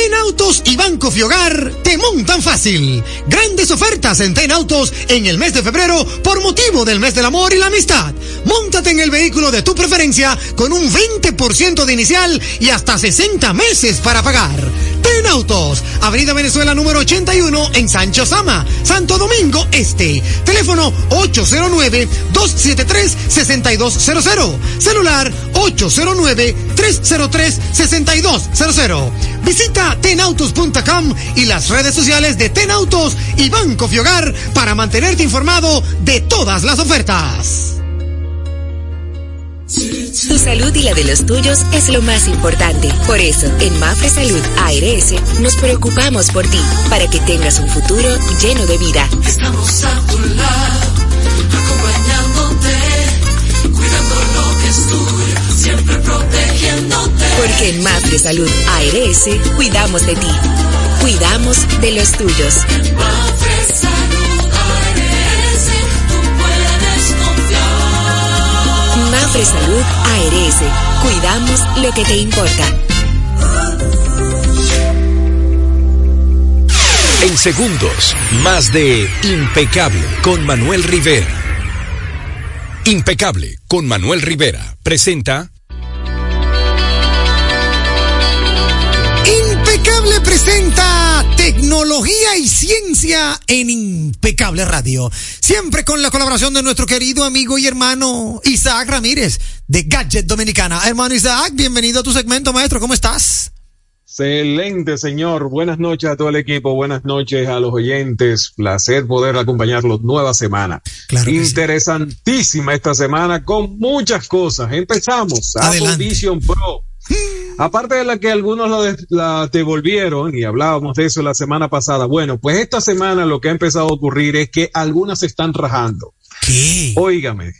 Ten Autos y Banco Fiogar te montan fácil. Grandes ofertas en Ten Autos en el mes de febrero por motivo del mes del amor y la amistad. Móntate en el vehículo de tu preferencia con un 20% de inicial y hasta 60 meses para pagar. Ten Autos, Avenida Venezuela número 81 en Sancho Sama, Santo Domingo Este. Teléfono 809-273-6200. Celular 809-303-6200. Visita tenautos.com y las redes sociales de Tenautos y Banco Fiogar para mantenerte informado de todas las ofertas. Tu salud y la de los tuyos es lo más importante. Por eso, en Mafre Salud ARS nos preocupamos por ti, para que tengas un futuro lleno de vida. Estamos a tu lado, Porque en Mafre Salud ARS cuidamos de ti, cuidamos de los tuyos. Mafre Salud ARS, cuidamos lo que te importa. En segundos, más de Impecable con Manuel Rivera. Impecable con Manuel Rivera presenta Impecable presenta tecnología y ciencia en Impecable Radio. Siempre con la colaboración de nuestro querido amigo y hermano Isaac Ramírez de Gadget Dominicana. Hermano Isaac, bienvenido a tu segmento, maestro. ¿Cómo estás? Excelente, señor. Buenas noches a todo el equipo. Buenas noches a los oyentes. Placer poder acompañarlos nueva semana. Claro Interesantísima esta semana con muchas cosas. Empezamos. Apple Adelante. Vision Pro. Aparte de la que algunos la, de- la devolvieron y hablábamos de eso la semana pasada. Bueno, pues esta semana lo que ha empezado a ocurrir es que algunas se están rajando. ¿Qué? Óigame.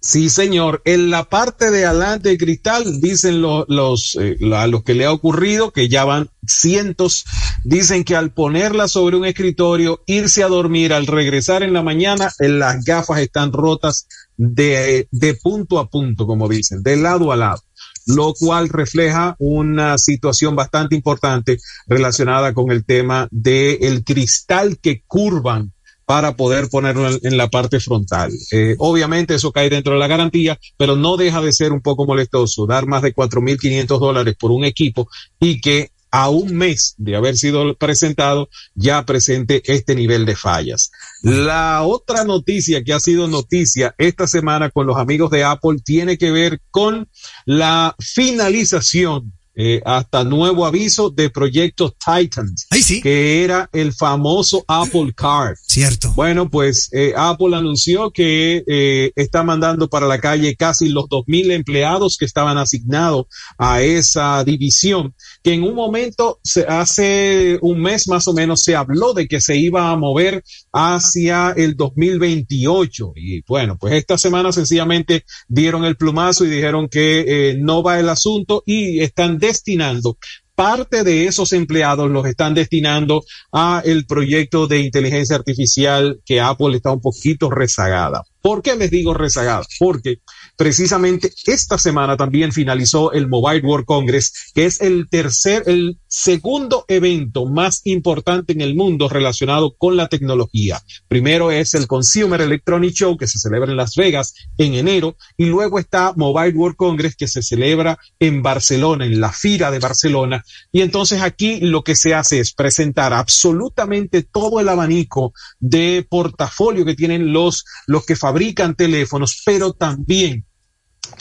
Sí, señor. En la parte de adelante de cristal, dicen lo- los, eh, a los que le ha ocurrido, que ya van cientos, dicen que al ponerla sobre un escritorio, irse a dormir, al regresar en la mañana, eh, las gafas están rotas de, de punto a punto, como dicen, de lado a lado lo cual refleja una situación bastante importante relacionada con el tema del el cristal que curvan para poder ponerlo en, la parte frontal. Eh, obviamente eso cae dentro de la garantía, pero no deja de ser un poco molestoso dar más de 4.500 dólares por un equipo y que a un mes de haber sido presentado ya presente este nivel de fallas. La otra noticia que ha sido noticia esta semana con los amigos de Apple tiene que ver con la finalización eh, hasta nuevo aviso de proyecto Titans, que era el famoso Apple Card. Cierto. Bueno, pues eh, Apple anunció que eh, está mandando para la calle casi los 2.000 empleados que estaban asignados a esa división, que en un momento, se, hace un mes más o menos, se habló de que se iba a mover hacia el 2028. Y bueno, pues esta semana sencillamente dieron el plumazo y dijeron que eh, no va el asunto y están destinando parte de esos empleados los están destinando a el proyecto de inteligencia artificial que Apple está un poquito rezagada. ¿Por qué les digo rezagada? Porque precisamente esta semana también finalizó el Mobile World Congress, que es el tercer, el segundo evento más importante en el mundo relacionado con la tecnología. Primero es el Consumer Electronic Show, que se celebra en Las Vegas en enero, y luego está Mobile World Congress, que se celebra en Barcelona, en la Fira de Barcelona. Y entonces aquí lo que se hace es presentar absolutamente todo el abanico de portafolio que tienen los, los que fabrican teléfonos, pero también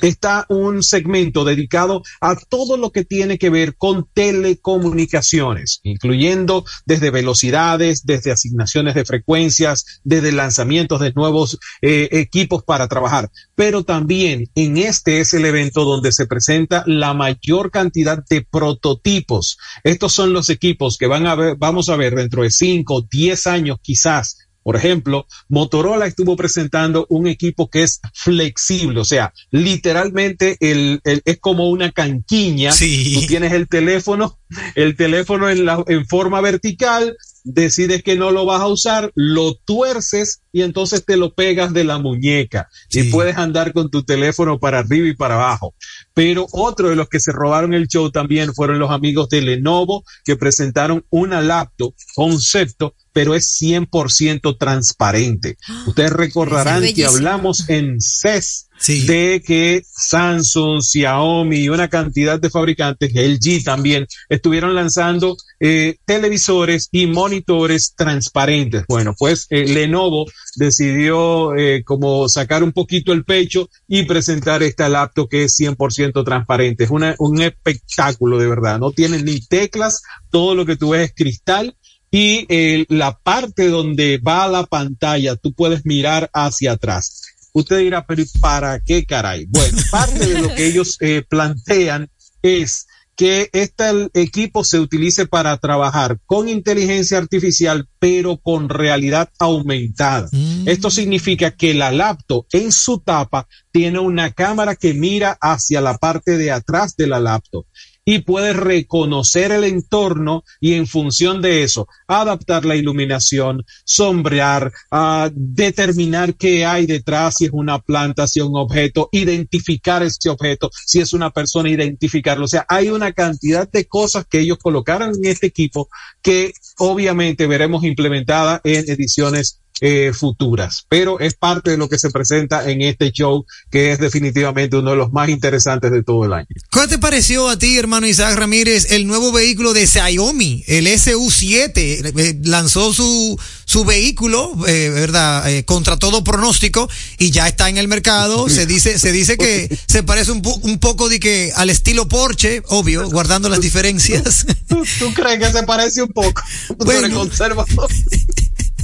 está un segmento dedicado a todo lo que tiene que ver con telecomunicaciones, incluyendo desde velocidades, desde asignaciones de frecuencias, desde lanzamientos de nuevos eh, equipos para trabajar. Pero también en este es el evento donde se presenta la mayor cantidad de prototipos. Estos son los equipos que van a ver, vamos a ver dentro de cinco, diez años quizás por ejemplo, Motorola estuvo presentando un equipo que es flexible, o sea, literalmente el, el es como una canquiña. Sí. Tú tienes el teléfono, el teléfono en, la, en forma vertical, decides que no lo vas a usar, lo tuerces y entonces te lo pegas de la muñeca y puedes andar con tu teléfono para arriba y para abajo. Pero otro de los que se robaron el show también fueron los amigos de Lenovo que presentaron una laptop concepto pero es 100% transparente. Ustedes recordarán que hablamos en CES de que Samsung, Xiaomi y una cantidad de fabricantes, LG también, estuvieron lanzando eh, televisores y monitores transparentes. Bueno, pues eh, Lenovo decidió eh, como sacar un poquito el pecho y presentar esta laptop que es 100% transparente. Es una, un espectáculo de verdad. No tiene ni teclas, todo lo que tú ves es cristal y eh, la parte donde va la pantalla, tú puedes mirar hacia atrás. Usted dirá, pero ¿para qué caray? Bueno, parte de lo que ellos eh, plantean es que este equipo se utilice para trabajar con inteligencia artificial, pero con realidad aumentada. Mm. Esto significa que la laptop en su tapa tiene una cámara que mira hacia la parte de atrás de la laptop y puedes reconocer el entorno y en función de eso adaptar la iluminación, sombrear, uh, determinar qué hay detrás, si es una planta, si es un objeto, identificar ese objeto, si es una persona, identificarlo. O sea, hay una cantidad de cosas que ellos colocaron en este equipo que obviamente veremos implementada en ediciones eh, futuras, pero es parte de lo que se presenta en este show que es definitivamente uno de los más interesantes de todo el año. ¿Qué te pareció a ti, hermano Isaac Ramírez, el nuevo vehículo de Xiaomi, el SU7? Eh, lanzó su, su vehículo, eh, ¿verdad? Eh, contra todo pronóstico y ya está en el mercado. Se dice, se dice que se parece un, po- un poco de que al estilo Porsche, obvio, guardando las diferencias. ¿Tú, tú crees que se parece un poco? Eres conservador.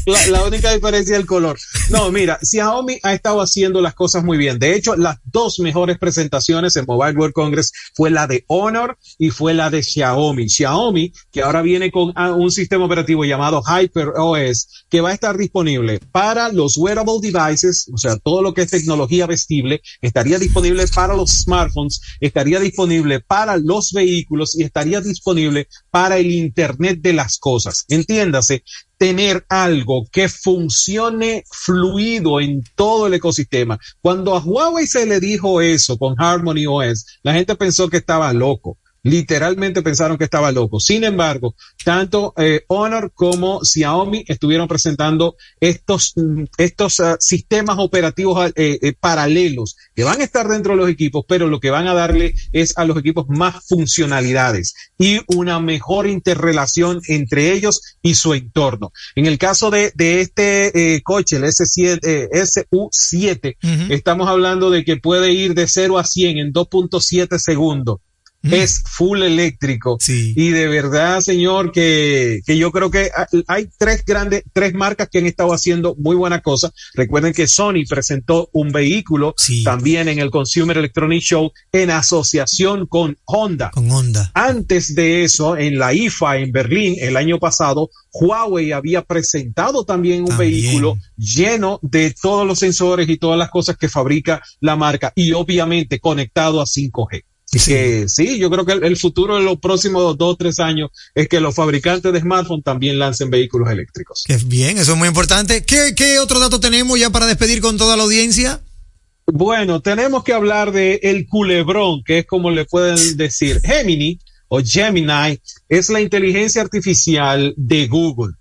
La, única diferencia es el color. No, mira, Xiaomi ha estado haciendo las cosas muy bien. De hecho, las dos mejores presentaciones en Mobile World Congress fue la de Honor y fue la de Xiaomi. Xiaomi, que ahora viene con ah, un sistema operativo llamado Hyper OS, que va a estar disponible para los wearable devices, o sea, todo lo que es tecnología vestible, estaría disponible para los smartphones, estaría disponible para los vehículos y estaría disponible para el Internet de las cosas. Entiéndase, tener algo que funcione fluido en todo el ecosistema. Cuando a Huawei se le dijo eso con Harmony OS, la gente pensó que estaba loco. Literalmente pensaron que estaba loco. Sin embargo, tanto eh, Honor como Xiaomi estuvieron presentando estos, estos uh, sistemas operativos eh, eh, paralelos que van a estar dentro de los equipos, pero lo que van a darle es a los equipos más funcionalidades y una mejor interrelación entre ellos y su entorno. En el caso de, de este eh, coche, el S7, eh, SU7, estamos hablando de que puede ir de 0 a 100 en 2.7 segundos. Es full eléctrico. Y de verdad, señor, que, que yo creo que hay tres grandes, tres marcas que han estado haciendo muy buena cosa. Recuerden que Sony presentó un vehículo también en el Consumer Electronic Show en asociación con Honda. Con Honda. Antes de eso, en la IFA en Berlín el año pasado, Huawei había presentado también un vehículo lleno de todos los sensores y todas las cosas que fabrica la marca y obviamente conectado a 5G. Así que sí, yo creo que el, el futuro de los próximos dos o tres años es que los fabricantes de smartphones también lancen vehículos eléctricos. Que bien, eso es muy importante. ¿Qué, qué otro dato tenemos ya para despedir con toda la audiencia? Bueno, tenemos que hablar de el culebrón, que es como le pueden decir. Gemini o Gemini es la inteligencia artificial de Google.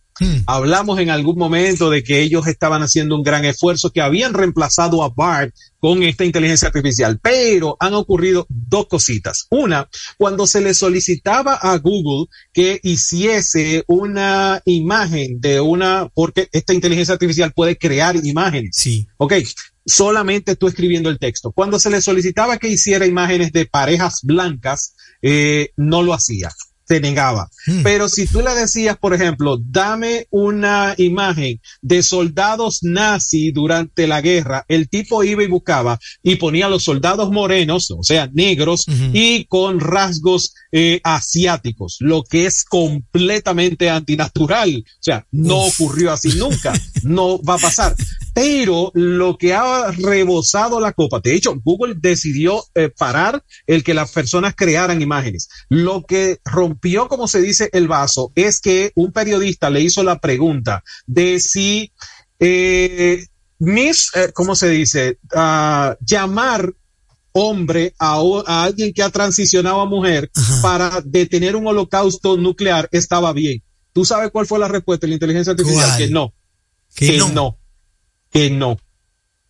Hablamos en algún momento de que ellos estaban haciendo un gran esfuerzo, que habían reemplazado a BART con esta inteligencia artificial, pero han ocurrido dos cositas. Una, cuando se le solicitaba a Google que hiciese una imagen de una, porque esta inteligencia artificial puede crear imágenes. Sí. Ok, solamente tú escribiendo el texto. Cuando se le solicitaba que hiciera imágenes de parejas blancas, eh, no lo hacía se negaba. Pero si tú le decías, por ejemplo, dame una imagen de soldados nazis durante la guerra, el tipo iba y buscaba y ponía a los soldados morenos, o sea, negros, y con rasgos eh, asiáticos, lo que es completamente antinatural. O sea, no ocurrió así nunca, no va a pasar. Pero lo que ha rebosado la copa, de hecho, Google decidió eh, parar el que las personas crearan imágenes. Lo que rompió, como se dice, el vaso es que un periodista le hizo la pregunta de si eh, mis, eh, ¿cómo se dice? Ah, llamar hombre a, alguien que ha transicionado a mujer para detener un holocausto nuclear estaba bien. ¿Tú sabes cuál fue la respuesta de la inteligencia artificial? ¿Cuál? Que no. Que Que, no. no. Que no.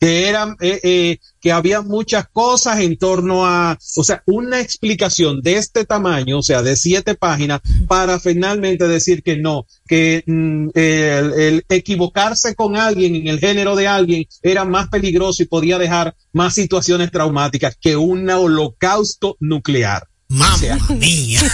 Que eran, eh, eh, que había muchas cosas en torno a, o sea, una explicación de este tamaño, o sea, de siete páginas, para finalmente decir que no, que mm, el, el equivocarse con alguien en el género de alguien era más peligroso y podía dejar más situaciones traumáticas que un holocausto nuclear. Mamma mía.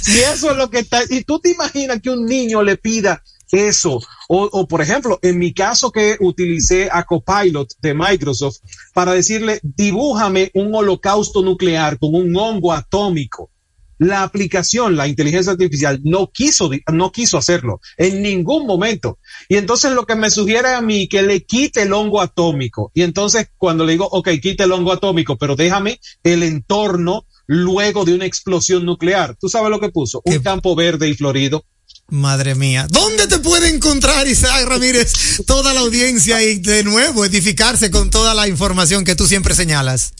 si eso es lo que está, y tú te imaginas que un niño le pida eso, o, o por ejemplo, en mi caso que utilicé a Copilot de Microsoft para decirle, dibújame un holocausto nuclear con un hongo atómico. La aplicación, la inteligencia artificial, no quiso, no quiso hacerlo en ningún momento. Y entonces lo que me sugiere a mí que le quite el hongo atómico. Y entonces cuando le digo, ok, quite el hongo atómico, pero déjame el entorno luego de una explosión nuclear. ¿Tú sabes lo que puso? Un campo verde y florido. Madre mía. ¿Dónde te puede encontrar Isaac Ramírez toda la audiencia y de nuevo edificarse con toda la información que tú siempre señalas?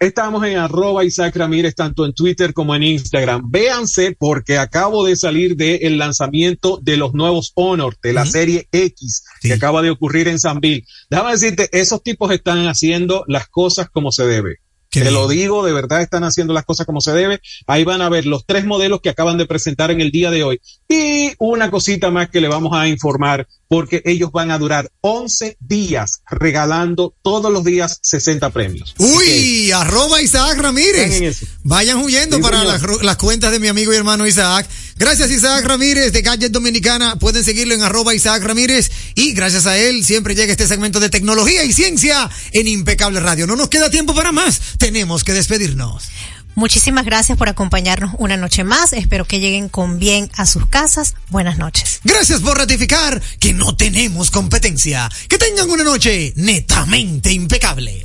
Estamos en arroba Isaac Ramírez, tanto en Twitter como en Instagram. Véanse porque acabo de salir del lanzamiento de los nuevos Honor de la serie X que acaba de ocurrir en Sanville. Déjame decirte, esos tipos están haciendo las cosas como se debe. Te lo digo, de verdad están haciendo las cosas como se debe. Ahí van a ver los tres modelos que acaban de presentar en el día de hoy. Y una cosita más que le vamos a informar, porque ellos van a durar 11 días regalando todos los días 60 premios. Uy, arroba Isaac Ramírez. Vayan huyendo Sí, para las cuentas de mi amigo y hermano Isaac. Gracias Isaac Ramírez de Gadget Dominicana. Pueden seguirlo en arroba Isaac Ramírez. Y gracias a él siempre llega este segmento de tecnología y ciencia en Impecable Radio. No nos queda tiempo para más. Tenemos que despedirnos. Muchísimas gracias por acompañarnos una noche más. Espero que lleguen con bien a sus casas. Buenas noches. Gracias por ratificar que no tenemos competencia. Que tengan una noche netamente impecable.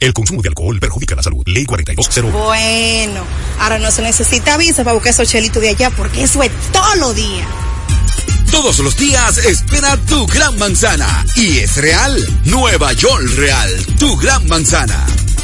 El consumo de alcohol perjudica la salud. Ley 4201. Bueno, ahora no se necesita visa para buscar esos chelitos de allá porque eso es todo lo día. Todos los días espera tu gran manzana. Y es real. Nueva York Real, tu gran manzana.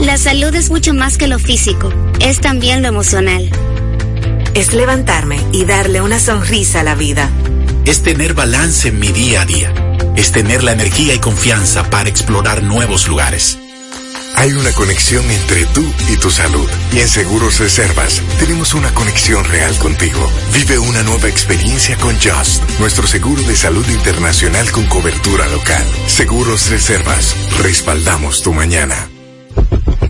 La salud es mucho más que lo físico, es también lo emocional. Es levantarme y darle una sonrisa a la vida. Es tener balance en mi día a día. Es tener la energía y confianza para explorar nuevos lugares. Hay una conexión entre tú y tu salud. Y en Seguros Reservas tenemos una conexión real contigo. Vive una nueva experiencia con Just, nuestro seguro de salud internacional con cobertura local. Seguros Reservas, respaldamos tu mañana.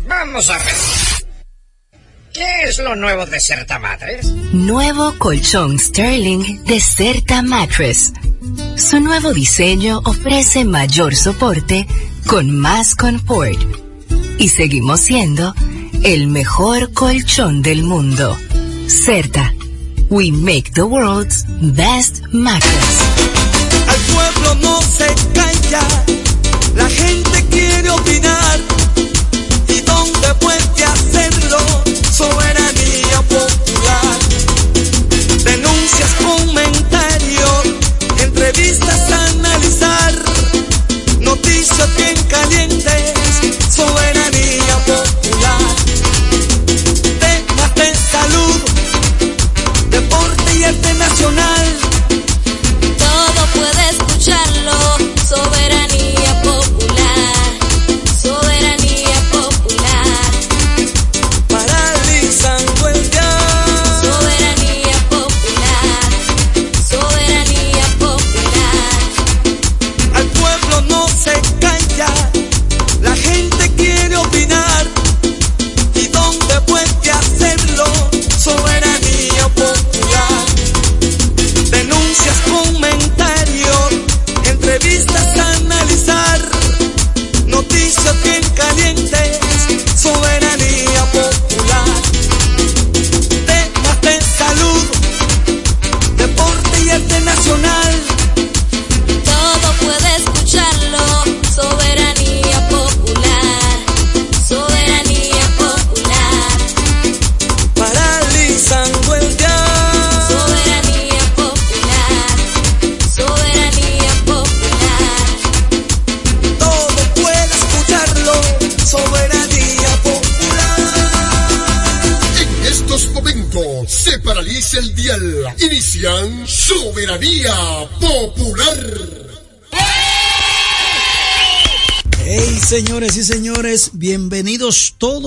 Vamos a ver. ¿Qué es lo nuevo de Certa Mattress? Nuevo colchón Sterling de Certa Mattress. Su nuevo diseño ofrece mayor soporte con más confort. Y seguimos siendo el mejor colchón del mundo. Certa. We make the world's best mattress. Al pueblo no se calla, la gente quiere opinar. ¿Y dónde puede hacerlo? Soberanía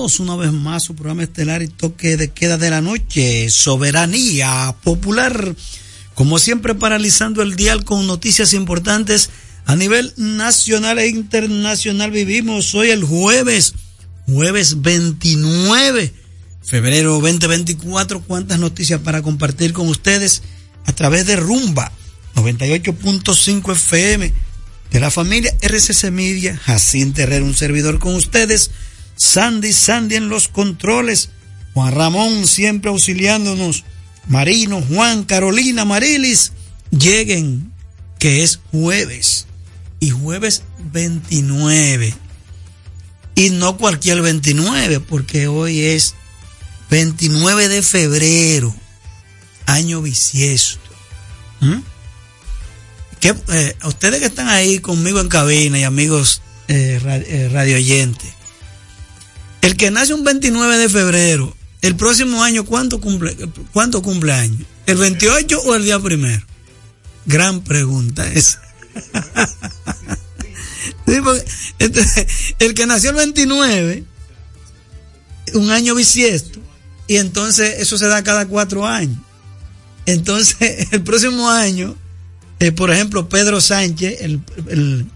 una vez más su programa estelar y toque de queda de la noche, Soberanía Popular. Como siempre, paralizando el dial con noticias importantes a nivel nacional e internacional. Vivimos hoy el jueves, jueves 29, febrero 2024. ¿Cuántas noticias para compartir con ustedes a través de Rumba 98.5 FM? de la familia RCC Media, Jacinto Herrera, un servidor con ustedes, Sandy, Sandy en los controles, Juan Ramón siempre auxiliándonos, Marino, Juan, Carolina, Marilis, lleguen, que es jueves, y jueves 29, y no cualquier 29, porque hoy es 29 de febrero, año bisiesto. ¿Mm? eh, ustedes que están ahí conmigo en cabina y amigos eh, eh, radio oyentes, el que nace un 29 de febrero, el próximo año, ¿cuánto cumple, cuánto año? ¿El 28 o el día primero? Gran pregunta esa. El que nació el 29, un año bisiesto, y entonces eso se da cada cuatro años. Entonces, el próximo año, eh, por ejemplo, Pedro Sánchez, el, el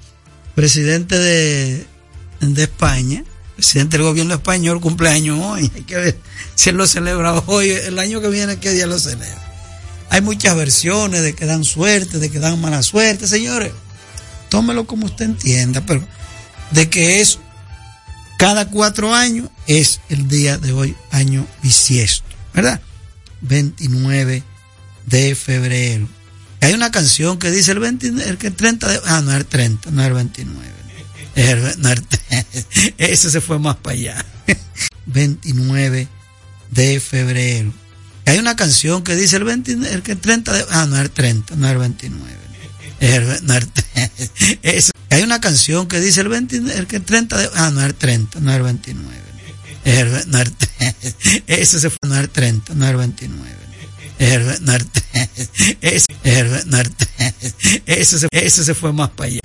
presidente de, de España, presidente del gobierno español, cumpleaños hoy. Hay que ver si él lo celebra hoy, el año que viene, qué día lo celebra. Hay muchas versiones de que dan suerte, de que dan mala suerte, señores. Tómelo como usted entienda, pero de que es cada cuatro años es el día de hoy, año bisiesto, ¿verdad? 29 de febrero. Hay una canción que dice el, 20, el que 30 de, ah, no es el 30, no es el 29. ese se fue más para allá. 29 de febrero. Hay una canción que dice el 20, el que 30 de, ah, no el 30, no el 29. Es el- no el- hay una canción que dice el 20, el que 30 de, ah, no el 30, no el 29. Es el- no ese se fue, no el 30, no el 29. Es el- no es el- ese- es el- no es el- ese se- ese se fue más para allá.